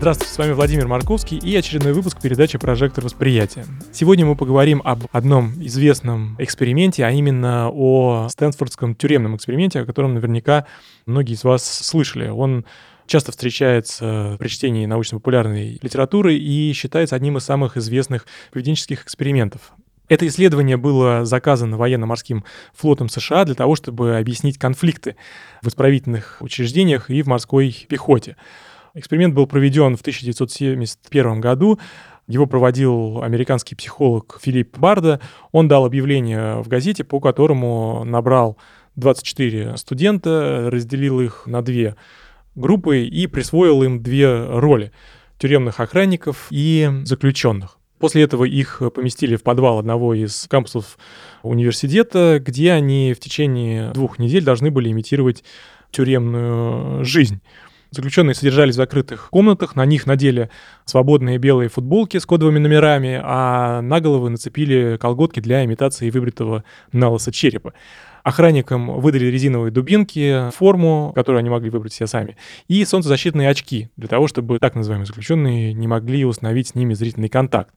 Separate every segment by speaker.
Speaker 1: Здравствуйте, с вами Владимир Марковский и очередной выпуск передачи «Прожектор восприятия». Сегодня мы поговорим об одном известном эксперименте, а именно о Стэнфордском тюремном эксперименте, о котором наверняка многие из вас слышали. Он часто встречается при чтении научно-популярной литературы и считается одним из самых известных поведенческих экспериментов. Это исследование было заказано военно-морским флотом США для того, чтобы объяснить конфликты в исправительных учреждениях и в морской пехоте. Эксперимент был проведен в 1971 году. Его проводил американский психолог Филипп Барда. Он дал объявление в газете, по которому набрал 24 студента, разделил их на две группы и присвоил им две роли — тюремных охранников и заключенных. После этого их поместили в подвал одного из кампусов университета, где они в течение двух недель должны были имитировать тюремную жизнь. Заключенные содержались в закрытых комнатах, на них надели свободные белые футболки с кодовыми номерами, а на головы нацепили колготки для имитации выбритого налоса черепа. Охранникам выдали резиновые дубинки, форму, которую они могли выбрать все сами, и солнцезащитные очки, для того, чтобы так называемые заключенные не могли установить с ними зрительный контакт.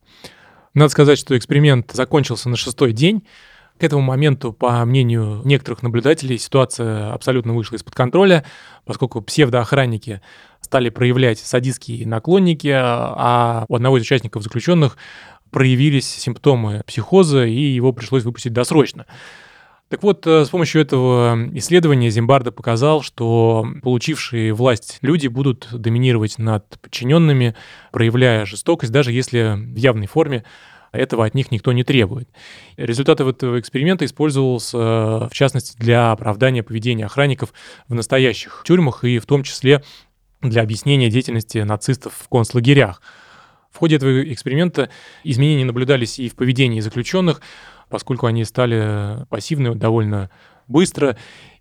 Speaker 1: Надо сказать, что эксперимент закончился на шестой день, к этому моменту, по мнению некоторых наблюдателей, ситуация абсолютно вышла из-под контроля, поскольку псевдоохранники стали проявлять садистские наклонники, а у одного из участников заключенных проявились симптомы психоза, и его пришлось выпустить досрочно. Так вот, э, с помощью этого исследования Зимбардо показал, что получившие власть люди будут доминировать над подчиненными, проявляя жестокость, даже если в явной форме этого от них никто не требует. Результаты этого эксперимента использовался, в частности, для оправдания поведения охранников в настоящих тюрьмах и в том числе для объяснения деятельности нацистов в концлагерях. В ходе этого эксперимента изменения наблюдались и в поведении заключенных, поскольку они стали пассивны довольно быстро,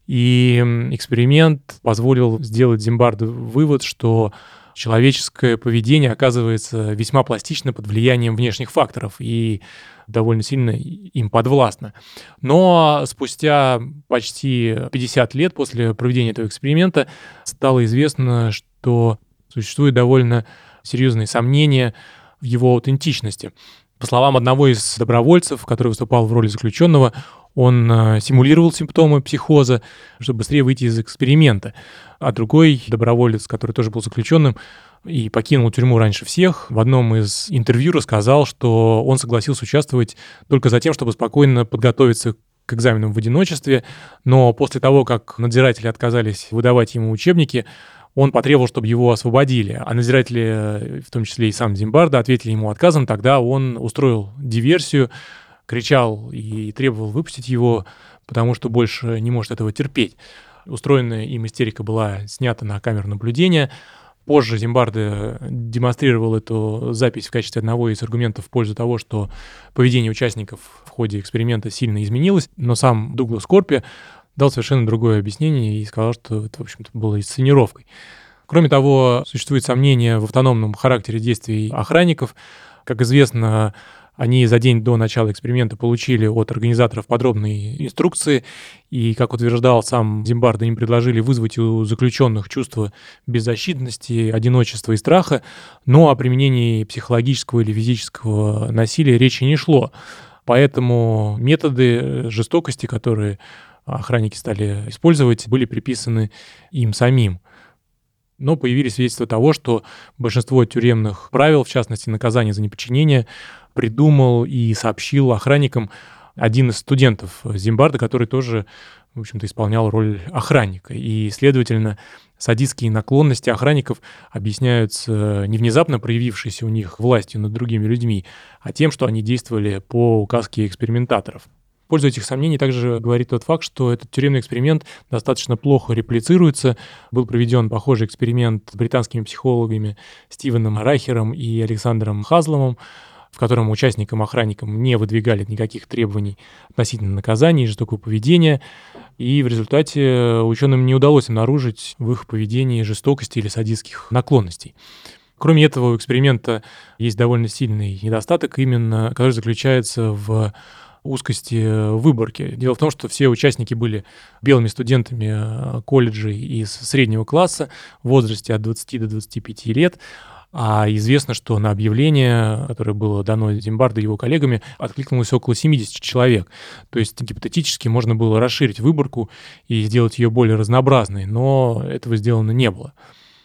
Speaker 1: и эксперимент позволил сделать Зимбарду вывод, что человеческое поведение оказывается весьма пластично под влиянием внешних факторов и довольно сильно им подвластно. Но спустя почти 50 лет после проведения этого эксперимента стало известно, что существует довольно серьезные сомнения в его аутентичности. По словам одного из добровольцев, который выступал в роли заключенного, он э, симулировал симптомы психоза, чтобы быстрее выйти из эксперимента. А другой доброволец, который тоже был заключенным и покинул тюрьму раньше всех, в одном из интервью рассказал, что он согласился участвовать только за тем, чтобы спокойно подготовиться к экзаменам в одиночестве, но после того, как надзиратели отказались выдавать ему учебники, он потребовал, чтобы его освободили. А надзиратели, в том числе и сам Зимбарда, ответили ему отказом. Тогда он устроил диверсию, кричал и требовал выпустить его, потому что больше не может этого терпеть. Устроенная им истерика была снята на камеру наблюдения. Позже Зимбарде демонстрировал эту запись в качестве одного из аргументов в пользу того, что поведение участников в ходе эксперимента сильно изменилось, но сам Дуглас Корпи дал совершенно другое объяснение и сказал, что это, в общем-то, было инсценировкой. Кроме того, существует сомнение в автономном характере действий охранников. Как известно, они за день до начала эксперимента получили от организаторов подробные инструкции, и, как утверждал сам Зимбардо, им предложили вызвать у заключенных чувство беззащитности, одиночества и страха, но о применении психологического или физического насилия речи не шло. Поэтому методы жестокости, которые охранники стали использовать, были приписаны им самим. Но появились свидетельства того, что большинство тюремных правил, в частности наказания за неподчинение, придумал и сообщил охранникам один из студентов Зимбарда, который тоже, в общем-то, исполнял роль охранника. И, следовательно, садистские наклонности охранников объясняются не внезапно проявившейся у них властью над другими людьми, а тем, что они действовали по указке экспериментаторов пользу этих сомнений также говорит тот факт, что этот тюремный эксперимент достаточно плохо реплицируется. Был проведен похожий эксперимент британскими психологами Стивеном Райхером и Александром Хазломом. В котором участникам, охранникам не выдвигали никаких требований относительно наказаний и жестокого поведения. И в результате ученым не удалось обнаружить в их поведении жестокости или садистских наклонностей. Кроме этого, у эксперимента есть довольно сильный недостаток, именно который заключается в узкости выборки. Дело в том, что все участники были белыми студентами э, колледжей из среднего класса в возрасте от 20 до 25 лет, а известно, что на объявление, которое было дано Зимбардо и его коллегами, откликнулось около 70 человек. То есть гипотетически можно было расширить выборку и сделать ее более разнообразной, но этого сделано не было.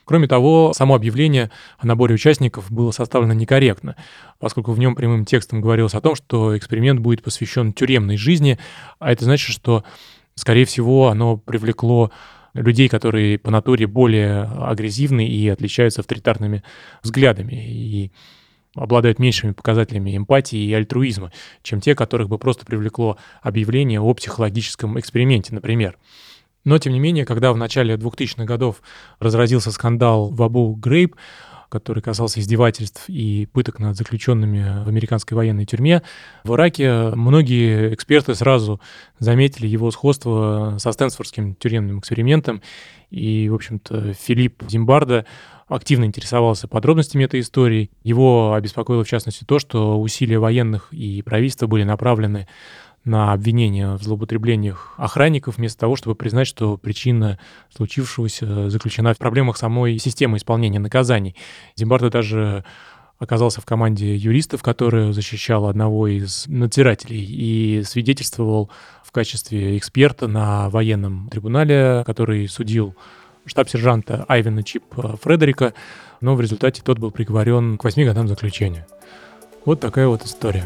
Speaker 1: Кроме того, само объявление о наборе участников было составлено некорректно, поскольку в нем прямым текстом говорилось о том, что эксперимент будет посвящен тюремной жизни, а это значит, что, скорее всего, оно привлекло людей, которые по натуре более агрессивны и отличаются авторитарными взглядами. И обладают меньшими показателями эмпатии и альтруизма, чем те, которых бы просто привлекло объявление о психологическом эксперименте, например. Но, тем не менее, когда в начале 2000-х годов разразился скандал в Абу Грейб, который касался издевательств и пыток над заключенными в американской военной тюрьме. В Ираке многие эксперты сразу заметили его сходство со Стэнфордским тюремным экспериментом. И, в общем-то, Филипп Зимбарда активно интересовался подробностями этой истории. Его обеспокоило, в частности, то, что усилия военных и правительства были направлены на обвинение в злоупотреблениях охранников, вместо того, чтобы признать, что причина случившегося заключена в проблемах самой системы исполнения наказаний. Зимбарда даже оказался в команде юристов, которая защищала одного из надзирателей и свидетельствовал в качестве эксперта на военном трибунале, который судил штаб-сержанта Айвена Чип Фредерика, но в результате тот был приговорен к восьми годам заключения. Вот такая вот история.